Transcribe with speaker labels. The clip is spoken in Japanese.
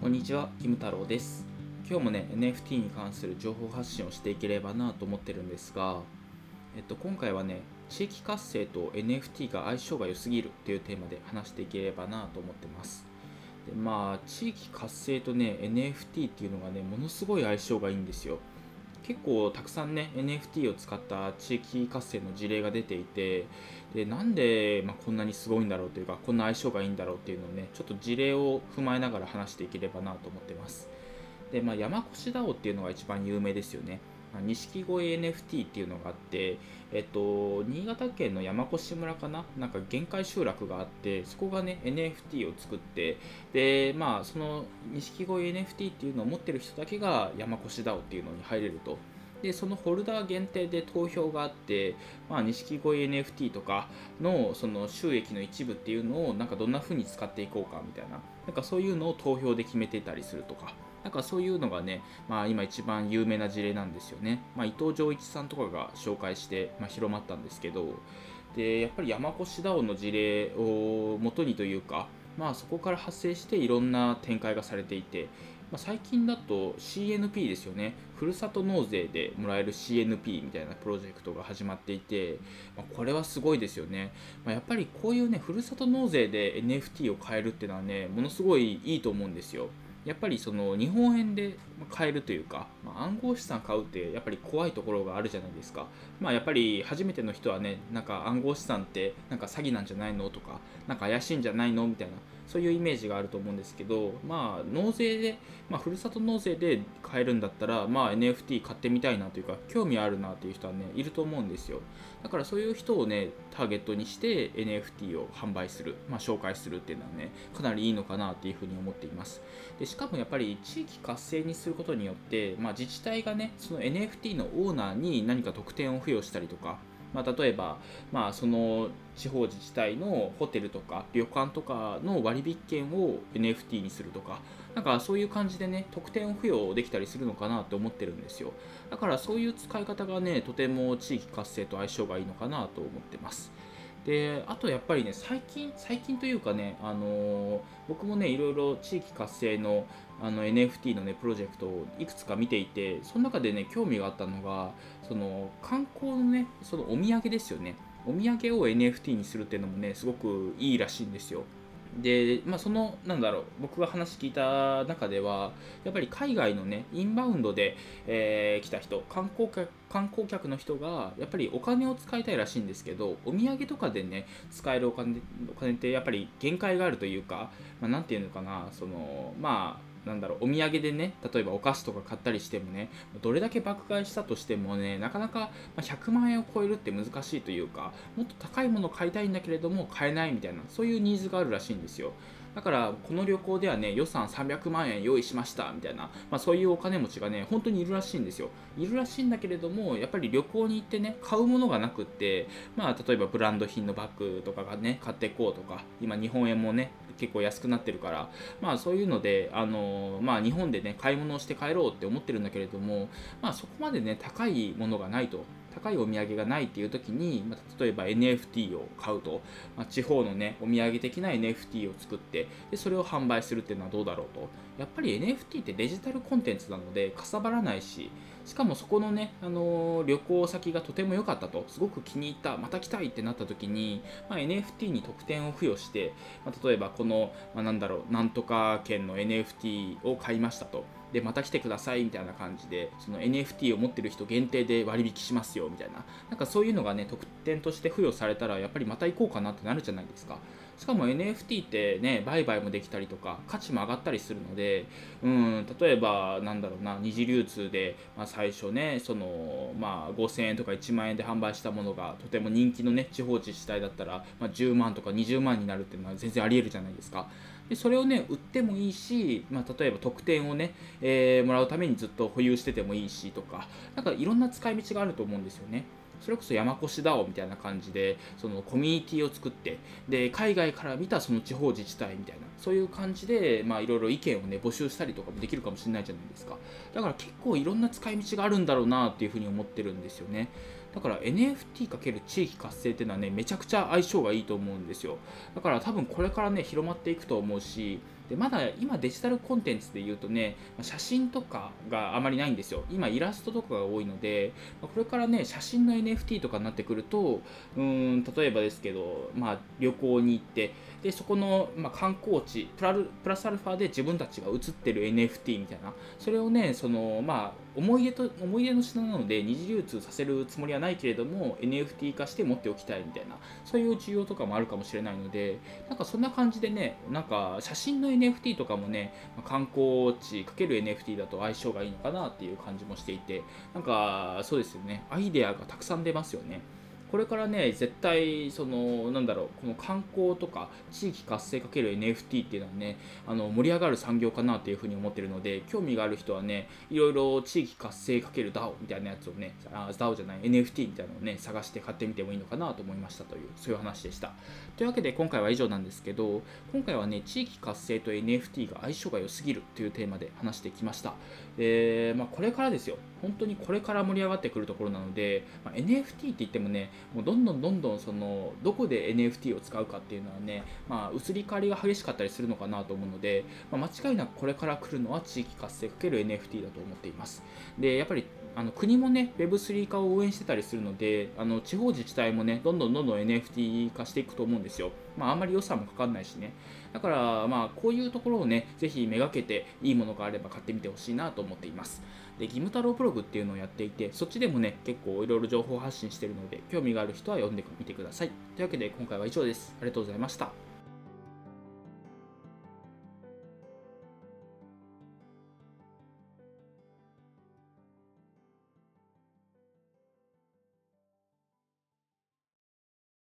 Speaker 1: こんにちは、キム太郎です。今日もね、NFT に関する情報発信をしていければなと思ってるんですが、えっと、今回はね、地域活性と NFT が相性が良すぎるというテーマで話していければなと思ってます。でまあ、地域活性とね、NFT っていうのがね、ものすごい相性がいいんですよ。結構たくさんね NFT を使った地域活性の事例が出ていてでなんで、まあ、こんなにすごいんだろうというかこんな相性がいいんだろうっていうのをねちょっと事例を踏まえながら話していければなと思ってます。で、まあ、山越 DAO っていうのが一番有名ですよね。錦鯉 NFT っていうのがあって、えっと、新潟県の山越村かな？なんか限界集落があってそこがね NFT を作ってでまあその錦鯉 NFT っていうのを持ってる人だけが山越 DAO っていうのに入れると。でそのホルダー限定で投票があってまあ錦鯉 NFT とかのその収益の一部っていうのをなんかどんな風に使っていこうかみたいななんかそういうのを投票で決めてたりするとか。なんかそういうのがね、まあ、今一番有名な事例なんですよね。まあ、伊藤浄一さんとかが紹介して、まあ、広まったんですけど、でやっぱり山越 DAO の事例を元にというか、まあ、そこから発生していろんな展開がされていて、まあ、最近だと CNP ですよね、ふるさと納税でもらえる CNP みたいなプロジェクトが始まっていて、まあ、これはすごいですよね、まあ、やっぱりこういうね、ふるさと納税で NFT を買えるっていうのはね、ものすごいいいと思うんですよ。やっぱりその日本円で買えるというか、まあ、暗号資産買うってやっぱり怖いところがあるじゃないですか。まあやっぱり初めての人はね、なんか暗号資産ってなんか詐欺なんじゃないのとか、なんか怪しいんじゃないのみたいな、そういうイメージがあると思うんですけど、まあ納税で、まあふるさと納税で買えるんだったら、まあ NFT 買ってみたいなというか、興味あるなっていう人はね、いると思うんですよ。だからそういう人をね、ターゲットにして NFT を販売する、まあ紹介するっていうのはね、かなりいいのかなっていうふうに思っています。でしかもやっぱり地域活性にすることによって、まあ、自治体がねその NFT のオーナーに何か特典を付与したりとか、まあ、例えば、まあ、その地方自治体のホテルとか旅館とかの割引券を NFT にするとかなんかそういう感じでね特典を付与できたりするのかなと思ってるんですよ。だからそういう使い方がねとても地域活性と相性がいいのかなと思ってます。であとやっぱりね最近最近というかね、あのー僕もねいろいろ地域活性のあの NFT のねプロジェクトをいくつか見ていてその中でね興味があったのがその観光のねそのお土産ですよね。お土産を NFT にするっていうのもねすごくいいらしいんですよ。で、まあ、そのなんだろう僕が話聞いた中ではやっぱり海外のねインバウンドで、えー来た人観光客観光客の人がやっぱりお金を使いたいらしいんですけどお土産とかでね使えるお金お金ってやっぱり限界があるというか、まあ、なんていうのかなそのまあなんだろうお土産でね例えばお菓子とか買ったりしてもねどれだけ爆買いしたとしてもねなかなか100万円を超えるって難しいというかもっと高いものを買いたいんだけれども買えないみたいなそういうニーズがあるらしいんですよ。だからこの旅行ではね予算300万円用意しましたみたいな、まあ、そういうお金持ちがね本当にいるらしいんですよ。いるらしいんだけれどもやっぱり旅行に行ってね買うものがなくってまあ例えばブランド品のバッグとかがね買っていこうとか今日本円もね結構安くなってるからまあそういうのであのまあ日本でね買い物をして帰ろうって思ってるんだけれどもまあそこまでね高いものがないと。高いお土産がないっていう時に、まあ、例えば NFT を買うと、まあ、地方のねお土産的な NFT を作ってでそれを販売するっていうのはどうだろうと。やっぱり NFT ってデジタルコンテンツなのでかさばらないししかもそこのね、あのー旅行先がとても良かったと。すごく気に入ったまた来たいってなった時に、まあ、NFT に特典を付与して、まあ、例えばこの、まあ、なんだろうなんとか券の NFT を買いましたと。でまた来てくださいみたいな感じでその NFT を持ってる人限定で割引しますよみたいな。なんかそういうのがね特典として付与されたらやっぱりまた行こうかなってなるじゃないですか。しかも NFT ってね売買もできたりとか価値も上がったりするのでうん例えばなんだろうな二次流通で、まあ、最初ねその、まあ、5000円とか1万円で販売したものがとても人気のね地方自治体だったら、まあ、10万とか20万になるっていうのは全然ありえるじゃないですか。でそれをね売ってもいいし、まあ、例えば特典をね、えーもらうためにずっと保有しててもいいしとかなんかいろんな使い道があると思うんですよね。それこそ山越 DAO みたいな感じでそのコミュニティを作ってで海外から見たその地方自治体みたいなそういう感じでまあいろいろ意見をね募集したりとかもできるかもしれないじゃないですか。だから結構いろんな使い道があるんだろうなっていうふうに思ってるんですよね。だから NFT× 地域活性っていうのはねめちゃくちゃ相性がいいと思うんですよ。だから多分これからね広まっていくと思うしでまだ今デジタルコンテンツで言うとね写真とかがあまりないんですよ。今イラストとかが多いのでこれからね写真の NFT とかになってくるとうん例えばですけど、まあ、旅行に行ってでそこの、まあ、観光地プラプラスアルファで自分たちが写ってる NFT みたいなそれをねそのまあ思い出と思い出の品なので二次流通させるつもりはないけれども NFT 化して持っておきたいみたいなそういう需要とかもあるかもしれないのでなんかそんな感じでねなんか写真の NFT とかもね観光地 ×NFT だと相性がいいのかなっていう感じもしていてなんかそうですよねアイデアがたくさん出ますよね。これからね絶対そのなんだろうこの観光とか地域活性かける NFT っていうのはねあの盛り上がる産業かなっていうふうに思ってるので興味がある人はねいろいろ地域活性かける DAO みたいなやつをねあ DAO じゃない NFT みたいなのをね探して買ってみてもいいのかなと思いましたというそういう話でした。というわけで今回は以上なんですけど今回はね地域活性と NFT が相性が良すぎるというテーマで話してきました。えー、まあ、これからですよ。本当にこれから盛り上がってくるところなので、まあ、NFT って言ってもねもうどんどんどんどんそのどこで NFT を使うかっていうのはね、まあ、移り変わりが激しかったりするのかなと思うので、まあ、間違いなくこれから来るのは地域活性かける NFT だと思っています。でやっぱりあの国もね Web3 化を応援してたりするのであの地方自治体もねどんどんどんどん NFT 化していくと思うんですよ。まああんまり予算もかかんないしね。だからまあこういうところをねぜひめがけていいものがあれば買ってみてほしいなと思っています。で義務太郎ブログっていうのをやっていてそっちでもね結構いろいろ情報発信してるので興味がある人は読んでみてください。というわけで今回は以上です。ありがとうございました。